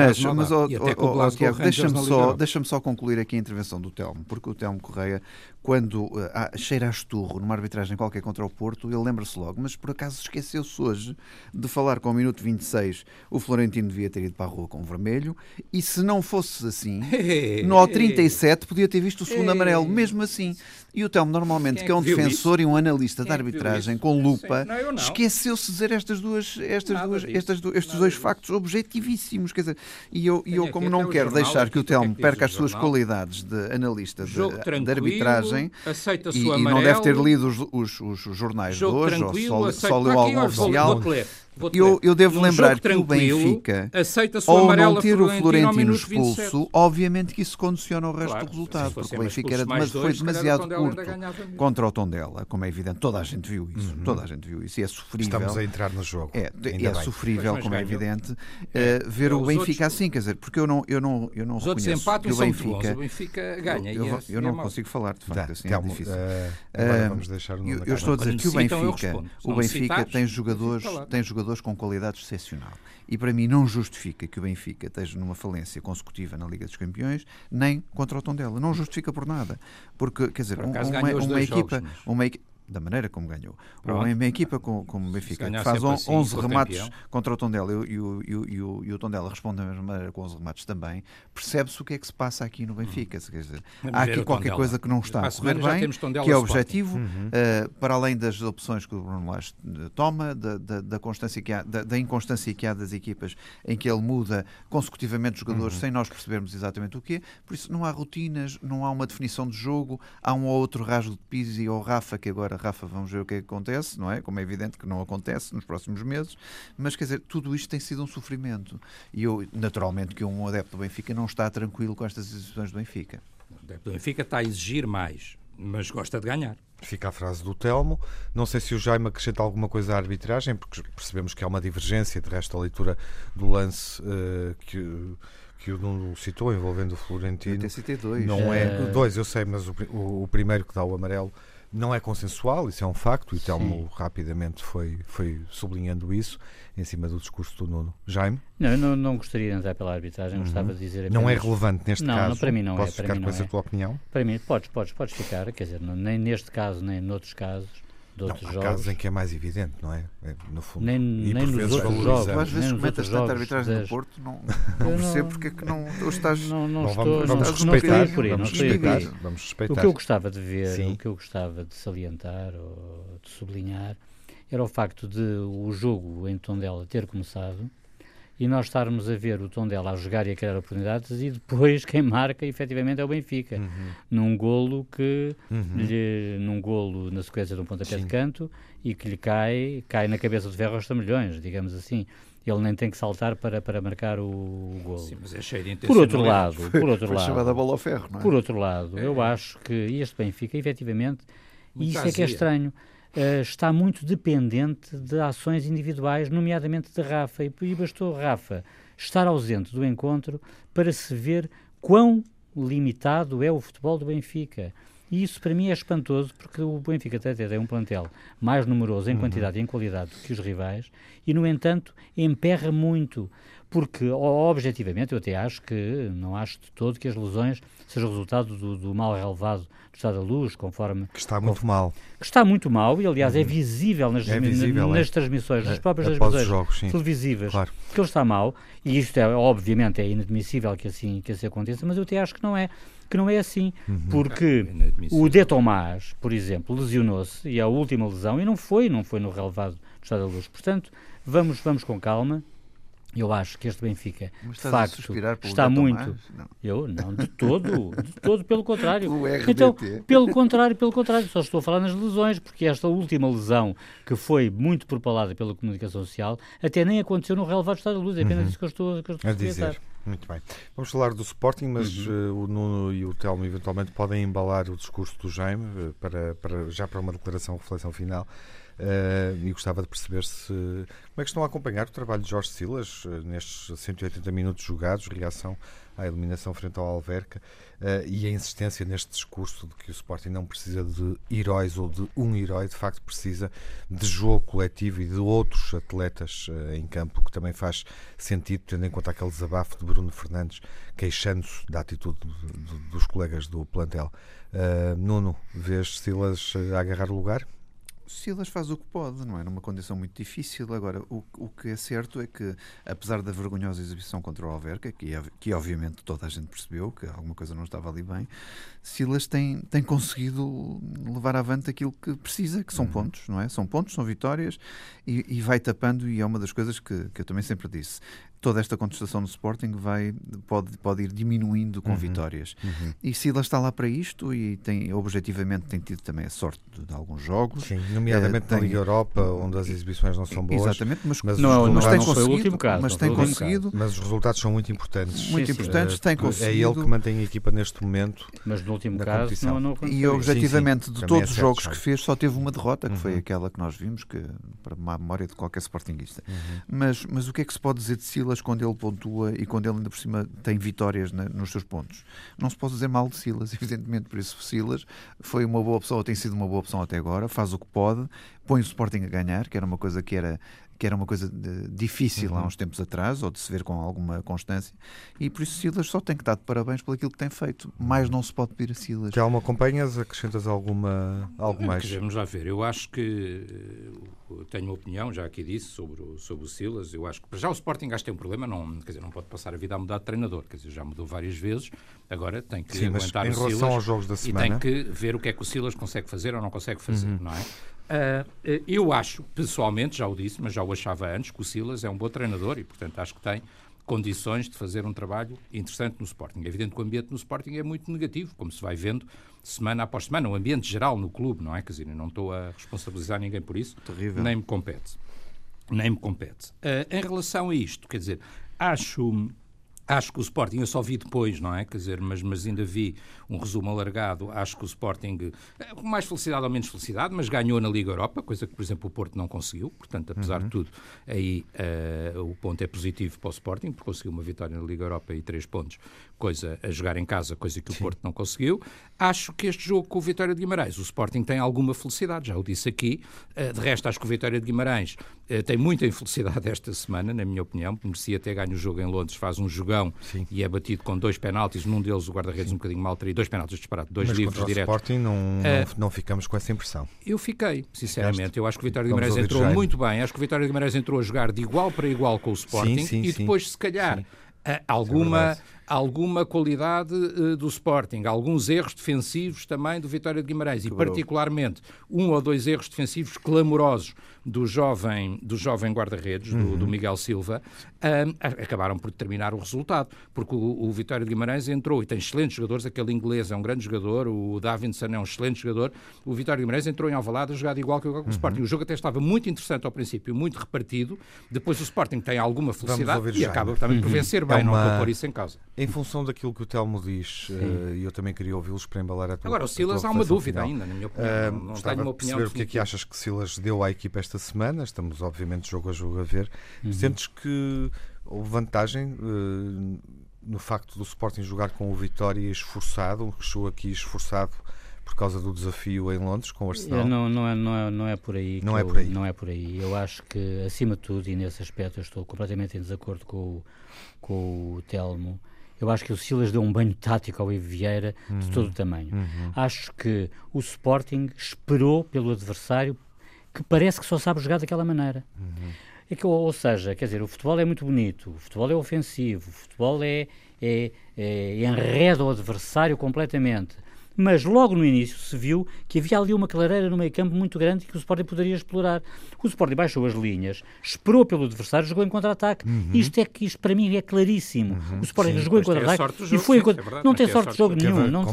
Mas, mas oh, oh, oh, Tiago, deixa-me só, deixa só concluir aqui a intervenção do Telmo, porque o Telmo Correia, quando uh, cheira a esturro numa arbitragem qualquer contra o Porto, ele lembra-se logo, mas por acaso esqueceu-se hoje de falar com o minuto 26 o Florentino devia ter ido para a rua com o vermelho e se não fosse assim, no 37 podia ter visto o segundo amarelo, mesmo assim. E o Telmo, normalmente, é que é um defensor isso? e um analista Quem de é arbitragem com lupa, esqueceu-se de dizer estas duas, estas duas, estas do, estes dois disso. factos objetivíssimos. Quer dizer, e eu, e eu como não quero deixar que o Telmo perca as suas qualidades de analista de, de arbitragem e, e, não deve ter lido os, os, os jornais de hoje, ou só, só leu algo oficial. Eu, eu devo lembrar que o Benfica, ao não ter o Florentino expulso, obviamente que isso condiciona o resto claro, do resultado, porque o Benfica era dois, foi demasiado curto contra o Tondela, como é evidente. Toda a gente viu isso, uhum. toda a gente viu isso e é sofrível. Estamos a entrar no jogo. É, é sofrível, como é evidente, uh, ver o Benfica outros... assim, quer dizer, porque eu não, eu não, eu não Os reconheço que o Benfica, o Benfica ganha. Eu, eu, eu não consigo falar, de facto, assim é difícil. Vamos deixar eu, estou a dizer que o Benfica, o Benfica tem jogadores, tem jogadores com qualidades excepcional. E para mim não justifica que o Benfica esteja numa falência consecutiva na Liga dos Campeões, nem contra o Tondela. Não justifica por nada. Porque, quer dizer, por um, uma, uma, equipa, jogos, uma, da maneira como ganhou. Pronto. Uma, uma equipa como, como o Benfica, que faz 11 assim, remates campeão. contra o Tondela e o, e, o, e, o, e o Tondela responde da mesma maneira com 11 remates também, percebe-se o que é que se passa aqui no Benfica. Hum. Quer dizer, há aqui qualquer coisa que não está a correr bem, que é objetivo, uhum. uh, para além das opções que o Bruno Lage eh, toma, da, da, da constância que há, da, da, inconstância que há das equipas em que ele muda consecutivamente jogadores uhum. sem nós percebermos exatamente o quê. Por isso não há rotinas, não há uma definição de jogo, há um ou outro rasgo de Pizzi ou Rafa, que agora Rafa, vamos ver o que, é que acontece, não é? Como é evidente que não acontece nos próximos meses, mas quer dizer, tudo isto tem sido um sofrimento. E eu, naturalmente, que um adepto do Benfica não está tranquilo com estas decisões do Benfica. O adepto do Benfica está a exigir mais, mas gosta de ganhar. Fica a frase do Telmo. Não sei se o Jaime acrescenta alguma coisa à arbitragem, porque percebemos que há uma divergência, de resto, a leitura do lance uh, que que o Nuno citou, envolvendo o Florentino. Eu citei dois. Não é, é, dois, eu sei, mas o, o, o, primeiro que dá o amarelo não é consensual, isso é um facto, e Telmo rapidamente foi, foi sublinhando isso em cima do discurso do Nuno. Jaime? Não, eu não, não gostaria de entrar pela arbitragem, uhum. gostava de dizer apenas... Não é relevante neste não, caso? Não, para mim não Posso é. Para ficar mim com não essa é. tua opinião? Para mim, podes, podes, podes ficar, quer dizer, nem neste caso, nem noutros casos de outros não, há jogos. casos em que é mais evidente, não é? é no fundo. Nem, e nem nos outros jogos. Tu às vezes comentas tanta arbitragem do Porto, não, não percebo porque é que não, não estás... Não, não, não estou, vamos, vamos não, respeitar, não por aí, vamos, respeitar, vamos respeitar. O que eu gostava de ver, Sim. o que eu gostava de salientar ou de sublinhar era o facto de o jogo em Tondela ter começado e nós estarmos a ver o Tondela a jogar e a criar oportunidades e depois quem marca efetivamente é o Benfica uhum. num golo que uhum. lhe, num golo na sequência de um pontapé Sim. de canto e que lhe cai cai na cabeça de ferro aos milhões digamos assim ele nem tem que saltar para, para marcar o, o golo. Sim, mas é cheio de por outro lado, por outro foi lado, chamada bola ao ferro, não é? Por outro lado, é. eu acho que este Benfica, efetivamente, e isso é que é estranho, uh, está muito dependente de ações individuais, nomeadamente de Rafa. E, e bastou Rafa estar ausente do encontro para se ver quão limitado é o futebol do Benfica. E isso para mim é espantoso, porque o Benfica até tem um plantel mais numeroso em uhum. quantidade e em qualidade do que os rivais, e no entanto emperra muito porque objetivamente eu até acho que não acho de todo que as lesões sejam resultado do, do mal relevado do estado da luz, conforme que está muito mal, que está muito mal e aliás é uhum. é visível nas, é visível, nas é. transmissões, nas é, próprias transmissões jogos, televisivas, claro. que ele está mal e isto é obviamente é inadmissível que assim que assim aconteça, mas eu até acho que não é que não é assim, uhum. porque é o De Tomás, por exemplo, lesionou-se e a última lesão e não foi, não foi no relevado do estado da luz. Portanto, vamos vamos com calma. Eu acho que este Benfica, de facto, está muito. Não. Eu não, de todo, de todo, pelo contrário. Então, pelo contrário, pelo contrário, só estou a falar nas lesões, porque esta última lesão, que foi muito propalada pela comunicação social, até nem aconteceu no relevado estado de luz, é apenas uhum. isso que eu estou, que eu estou a, dizer. Muito bem. Vamos falar do Sporting, mas uhum. uh, o Nuno e o Telmo eventualmente podem embalar o discurso do Jaime uh, para, para, já para uma declaração, reflexão final. Uh, e gostava de perceber se como é que estão a acompanhar o trabalho de Jorge Silas uh, nestes 180 minutos jogados, reação à eliminação frente ao Alverca uh, e a insistência neste discurso de que o Sporting não precisa de heróis ou de um herói, de facto precisa de jogo coletivo e de outros atletas em campo, que também faz sentido, tendo em conta aquele desabafo de Bruno Fernandes queixando-se da atitude dos colegas do plantel. Nuno, vês Silas a agarrar o lugar? Silas faz o que pode, não é? Numa condição muito difícil. Agora, o, o que é certo é que, apesar da vergonhosa exibição contra o Alverca, que, que obviamente toda a gente percebeu que alguma coisa não estava ali bem, Silas tem, tem conseguido levar avante aquilo que precisa, que são uhum. pontos, não é? São pontos, são vitórias e, e, vai tapando, e é uma das coisas que, que eu também sempre disse toda esta contestação no Sporting vai, pode, pode ir diminuindo com uhum, vitórias. Uhum. E Silas está lá para isto e tem, objetivamente tem tido também a sorte de, de alguns jogos. Sim, nomeadamente uh, na Liga Europa, onde as exibições não são boas. Exatamente, mas, mas não, não, mas tem não conseguido, caso, mas tem conseguido. Mas os resultados são muito importantes. Muito sim, importantes, sim. tem conseguido. É ele que mantém a equipa neste momento. Mas no último caso não, não E objetivamente, sim, de todos é os jogos que fez, só teve uma derrota, que uhum. foi aquela que nós vimos, que para a memória de qualquer Sportingista. Uhum. Mas, mas o que é que se pode dizer de Silas quando ele pontua e quando ele ainda por cima tem vitórias na, nos seus pontos. Não se pode dizer mal de Silas, evidentemente, por isso Silas foi uma boa opção, ou tem sido uma boa opção até agora, faz o que pode, põe o Sporting a ganhar, que era uma coisa que era que era uma coisa de, difícil uhum. há uns tempos atrás, ou de se ver com alguma constância, e por isso Silas só tem que dar de parabéns por aquilo que tem feito. Mais não se pode pedir a Silas. Já uma acompanhas? Acrescentas alguma, algo mais? Vamos lá ver. Eu acho que eh, tenho uma opinião, já aqui disse, sobre o, sobre o Silas. Eu acho que já o Sporting acho que tem um problema, não, quer dizer, não pode passar a vida a mudar de treinador. Quer dizer, já mudou várias vezes, agora tem que Sim, aguentar em o relação Silas aos jogos da semana... e tem que ver o que é que o Silas consegue fazer ou não consegue fazer, uhum. não é? Uh, eu acho, pessoalmente, já o disse, mas já o achava antes, que o Silas é um bom treinador e, portanto, acho que tem condições de fazer um trabalho interessante no Sporting. É evidente que o ambiente no Sporting é muito negativo, como se vai vendo semana após semana, o ambiente geral no clube, não é? Quer dizer, não estou a responsabilizar ninguém por isso, Terrível. nem me compete. Nem me compete. Uh, em relação a isto, quer dizer, acho Acho que o Sporting, eu só vi depois, não é? Quer dizer, mas, mas ainda vi um resumo alargado. Acho que o Sporting, eh, com mais felicidade ou menos felicidade, mas ganhou na Liga Europa, coisa que, por exemplo, o Porto não conseguiu. Portanto, apesar uhum. de tudo, aí uh, o ponto é positivo para o Sporting, porque conseguiu uma vitória na Liga Europa e três pontos, coisa a jogar em casa, coisa que o Sim. Porto não conseguiu. Acho que este jogo com o Vitória de Guimarães, o Sporting tem alguma felicidade, já o disse aqui. Uh, de resto, acho que o Vitória de Guimarães uh, tem muita infelicidade esta semana, na minha opinião. Merecia ter ganho o jogo em Londres, faz um jogão Sim. e é batido com dois penaltis, num deles o guarda-redes um bocadinho mal teria, dois penaltis disparados, dois Mas livros diretos. Sporting não, uh, não, não, ficamos com essa impressão. Eu fiquei, sinceramente. Eu acho que o Vitória de Guimarães entrou muito bem. Acho que o Vitória de Guimarães entrou a jogar de igual para igual com o Sporting sim, sim, e depois, se calhar, alguma alguma qualidade uh, do Sporting, alguns erros defensivos também do Vitória de Guimarães e particularmente um ou dois erros defensivos clamorosos do jovem, do jovem guarda-redes, uhum. do, do, Miguel Silva, um, acabaram por determinar o resultado, porque o, o, Vitória de Guimarães entrou e tem excelentes jogadores, aquele inglês é um grande jogador, o Davinson é um excelente jogador, o Vitória de Guimarães entrou em Alvalade a jogar igual que o, uhum. Sporting. O jogo até estava muito interessante ao princípio, muito repartido, depois o Sporting tem alguma felicidade e acaba também por uhum. vencer bem, é uma... não vou pôr isso em causa. Em função daquilo que o Telmo diz, uh, e eu também queria ouvi-los para embalar a tua Agora, o Silas há uma dúvida final. ainda, na minha opinião. Uh, não, não tenho uma opinião perceber o que é que achas que Silas deu à equipa esta semana. Estamos, obviamente, jogo a jogo a ver. Uhum. Sentes que houve vantagem uh, no facto do Sporting jogar com o Vitória esforçado, que chegou aqui esforçado por causa do desafio em Londres com o Arsenal? Não, não, é, não, é, não é por aí. Não é eu, por aí. Não é por aí. Eu acho que, acima de tudo, e nesse aspecto eu estou completamente em desacordo com o, com o Telmo, eu acho que o Silas deu um banho tático ao Ivo Vieira uhum. de todo o tamanho. Uhum. Acho que o Sporting esperou pelo adversário que parece que só sabe jogar daquela maneira. Uhum. É que, ou, seja, quer dizer, o futebol é muito bonito, o futebol é ofensivo, o futebol é, é, é enreda o adversário completamente mas logo no início se viu que havia ali uma clareira no meio campo muito grande que o Sporting poderia explorar. O Sporting baixou as linhas, esperou pelo adversário, jogou em contra-ataque. Uhum. Isto é que isto para mim é claríssimo. Uhum. O Sporting sim, jogou em contra-ataque e foi sim, é não tem sorte de jogo nenhum, não, não,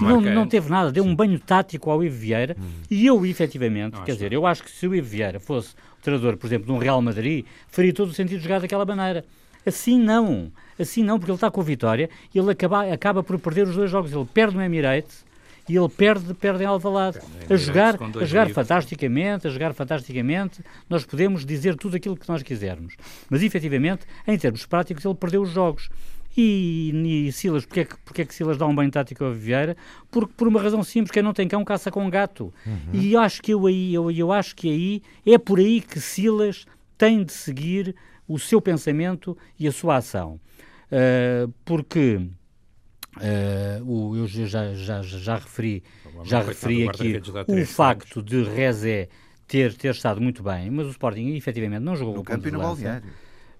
não, não, teve nada, deu um banho tático ao Ivo Vieira uhum. e eu efetivamente, quer dizer, eu acho que se o Ivo Vieira fosse treinador, por exemplo, de um Real Madrid, faria todo o sentido jogar daquela maneira Assim não. Assim não, porque ele está com a vitória e ele acaba, acaba por perder os dois jogos. Ele perde no Emirates e ele perde, perde em Alvalade. A jogar, a jogar fantasticamente, a jogar fantasticamente, nós podemos dizer tudo aquilo que nós quisermos. Mas, efetivamente, em termos práticos, ele perdeu os jogos. E, e Silas, porque é, que, porque é que Silas dá um banho tático ao Vieira? Porque, por uma razão simples, quem não tem cão caça com gato. Uhum. E eu acho que eu aí, eu, eu acho que aí, é por aí que Silas tem de seguir o seu pensamento e a sua ação. Uh, porque uh, o, eu já, já, já referi, já referi aqui o facto de Rezé ter, ter estado muito bem, mas o Sporting efetivamente não jogou no campo e no balneário.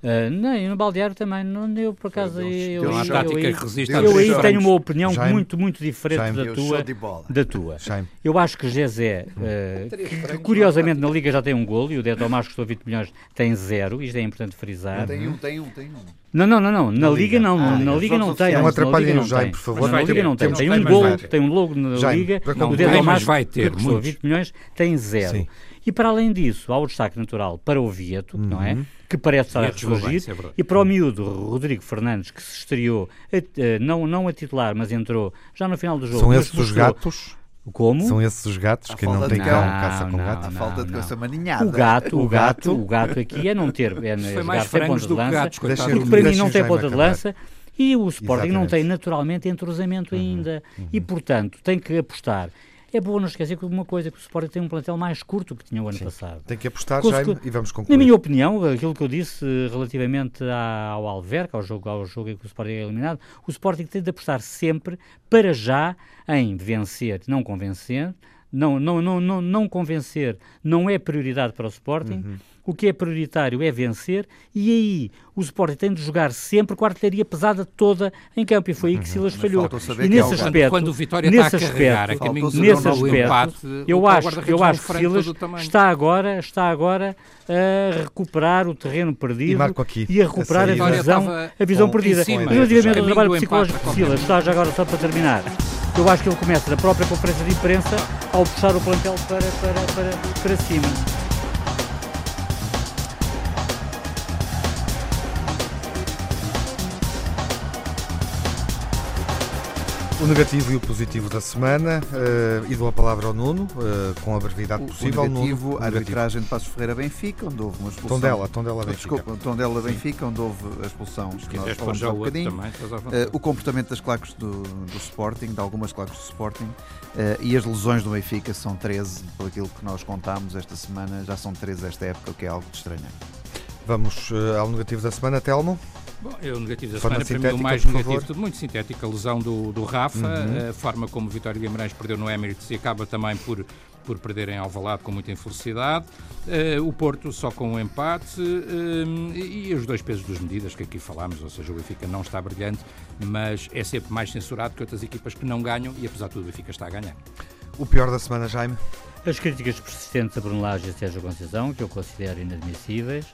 Uh, não, no baldeário também, não deu por acaso. Eu, eu, eu, eu, tática eu, que resiste eu aí tenho uma opinião Jaime, muito, muito diferente Jaime, da tua. Da tua. Eu acho que Gezé, uh, que, curiosamente na Liga já tem um golo e o Dé Tomás, a 20 milhões, tem zero. Isto é importante frisar. Tem um, tem um, tem um. Não, não, não, não. Na, na Liga, não, ah, na Liga não tem. Não atrapalhem o Jaime, por favor. Na Liga não tem. Tem um golo, tem um logo na Liga. O Dé Tomás, vai ter, que custou 20 milhões, tem zero. E para além disso, há o destaque natural para o Vieto, não é? que parece estar a ressurgir, é e para o miúdo Rodrigo Fernandes, que se estreou, a, a, não, não a titular, mas entrou já no final do jogo. São esses os gatos? Como? São esses os gatos? Quem não tem cão, caça com gato? A falta de coisa maninhada. O gato, o gato, o gato aqui é não ter, é Foi mais sem ponta de lança, gatos, porque para mim não tem ponta de lança, e o Sporting Exatamente. não tem naturalmente entrosamento uhum, ainda, uhum. e portanto tem que apostar é bom não esquecer que uma coisa que o Sporting tem um plantel mais curto que tinha o ano Sim. passado. Tem que apostar, já e vamos concluir. Na minha opinião, aquilo que eu disse relativamente ao Alverca, ao jogo, ao jogo em que o Sporting é eliminado, o Sporting tem de apostar sempre, para já, em vencer, não convencer, não, não, não, não, não convencer não é prioridade para o Sporting. Uhum. O que é prioritário é vencer e aí o Sporting tem de jogar sempre com a artilharia pesada toda em campo e foi aí que Silas uhum. falhou. E nesse é aspecto, quando o Vitória nesse está a carregar, aspecto, nesse aspecto, empate, eu acho, eu acho que Silas está agora, está agora a recuperar o terreno perdido e, e a recuperar a, a visão, a visão perdida. Relativamente ao trabalho psicológico de Silas, está já agora só para terminar. Eu acho que ele começa na própria conferência de imprensa ao puxar o plantel para, para, para, para cima. O negativo e o positivo da semana uh, e dou a palavra ao Nuno, uh, com a brevidade o, possível. O negativo, Nuno, a arbitragem de Passos Ferreira Benfica, onde houve uma expulsão. Tondela, Tondela Benfica. Desculpa, Tondela Benfica, onde houve a expulsão. Se que nós falamos há um bocadinho. Também, uh, o comportamento das claques do, do Sporting, de algumas claques do Sporting, e as lesões do Benfica são 13, por aquilo que nós contámos esta semana, já são 13 esta época, o que é algo de estranho. Vamos ao negativo da semana, Telmo. Bom, eu negativo da semana, para mim o mais negativo, tudo muito sintético, a lesão do, do Rafa, uhum. a forma como o Vitória Guimarães perdeu no Emirates e acaba também por, por perder em Alvalade com muita infelicidade, uh, o Porto só com um empate uh, e, os dois pesos das medidas que aqui falámos, ou seja, o Benfica não está brilhante, mas é sempre mais censurado que outras equipas que não ganham e apesar de tudo o Benfica está a ganhar. O pior da semana, Jaime? As críticas persistentes a Bruno Lage e a Sérgio Conceição, que eu considero inadmissíveis,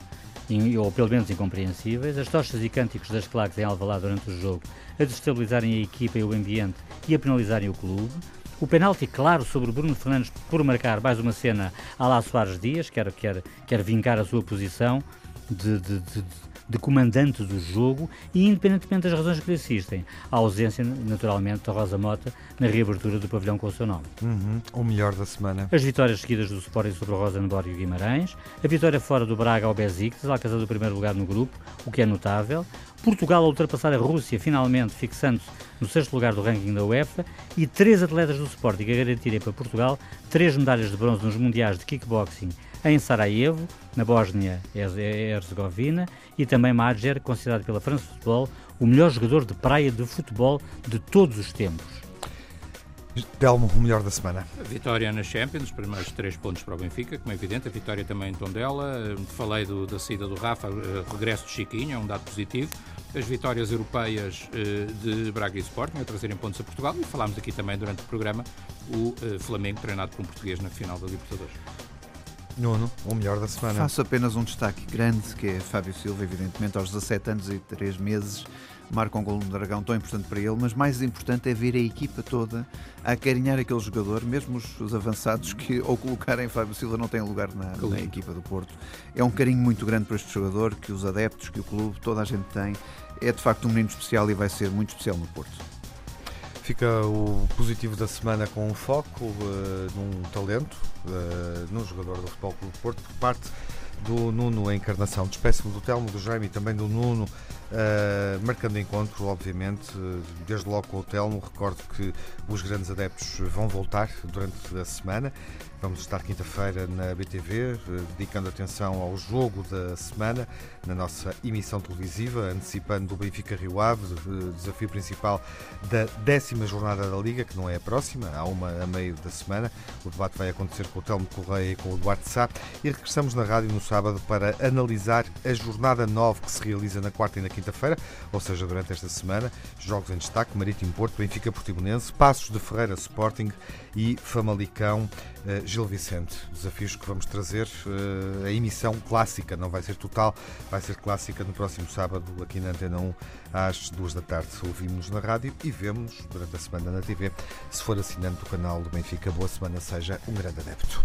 ou pelo menos incompreensíveis, as tochas e cânticos das claques em Alvalade durante o jogo a destabilizarem a equipa e o ambiente e a penalizarem o clube, o penalti claro sobre Bruno Fernandes por marcar mais uma cena a lá Soares Dias, quer, quer, quer vincar a sua posição de, de, de de comandante do jogo e, independentemente das razões que lhe assistem, a ausência, naturalmente, da Rosa Mota na reabertura do pavilhão com o seu nome. Uhum. O melhor da semana. As vitórias seguidas do Sporting sobre o Rosenborg e o Guimarães, a vitória fora do Braga ao Besiktas, alcançando o primeiro lugar no grupo, o que é notável, Portugal a ultrapassar a Rússia, finalmente fixando-se no sexto lugar do ranking da UEFA, e três atletas do Sporting a garantirem para Portugal três medalhas de bronze nos Mundiais de Kickboxing em Sarajevo, na Bósnia-Herzegovina, e também Madjer, considerado pela França Futebol o melhor jogador de praia de futebol de todos os tempos. Telmo, o melhor da semana. A vitória na Champions, os primeiros três pontos para o Benfica, como é evidente, a vitória também em Tondela. Falei do, da saída do Rafa, eh, regresso de Chiquinho, é um dado positivo. As vitórias europeias eh, de Braga e Sporting a trazerem pontos a Portugal e falámos aqui também durante o programa o eh, Flamengo treinado por um português na final da Libertadores. Nuno, o melhor da semana. Faço apenas um destaque grande, que é Fábio Silva, evidentemente, aos 17 anos e 3 meses, marca um gol no Dragão tão importante para ele, mas mais importante é ver a equipa toda a acarinhar aquele jogador, mesmo os, os avançados que ao colocarem Fábio Silva não têm lugar na, na equipa do Porto. É um carinho muito grande para este jogador, que os adeptos, que o clube, toda a gente tem. É de facto um menino especial e vai ser muito especial no Porto. Fica o positivo da semana com um foco uh, num talento, uh, num jogador do Futebol Clube Porto, por parte do Nuno Encarnação. Despeço-me do Telmo, do Jaime e também do Nuno, uh, marcando encontro, obviamente, desde logo com o Telmo. Recordo que os grandes adeptos vão voltar durante a semana. Vamos estar quinta-feira na BTV, dedicando atenção ao jogo da semana, na nossa emissão televisiva, antecipando o Benfica Rio Ave, desafio principal da décima jornada da Liga, que não é a próxima, há uma a meio da semana. O debate vai acontecer com o Telmo Correia e com o Duarte Sá. E regressamos na rádio no sábado para analisar a jornada 9 que se realiza na quarta e na quinta-feira, ou seja, durante esta semana. Jogos em destaque: Marítimo Porto, Benfica Portimonense, Passos de Ferreira Sporting e Famalicão. Eh, Gil Vicente. Desafios que vamos trazer. Uh, a emissão clássica, não vai ser total, vai ser clássica no próximo sábado, aqui na Antena 1, às 2 da tarde. Ouvimos-nos na rádio e vemos durante a semana na TV. Se for assinante do canal do Benfica, boa semana, seja um grande adepto.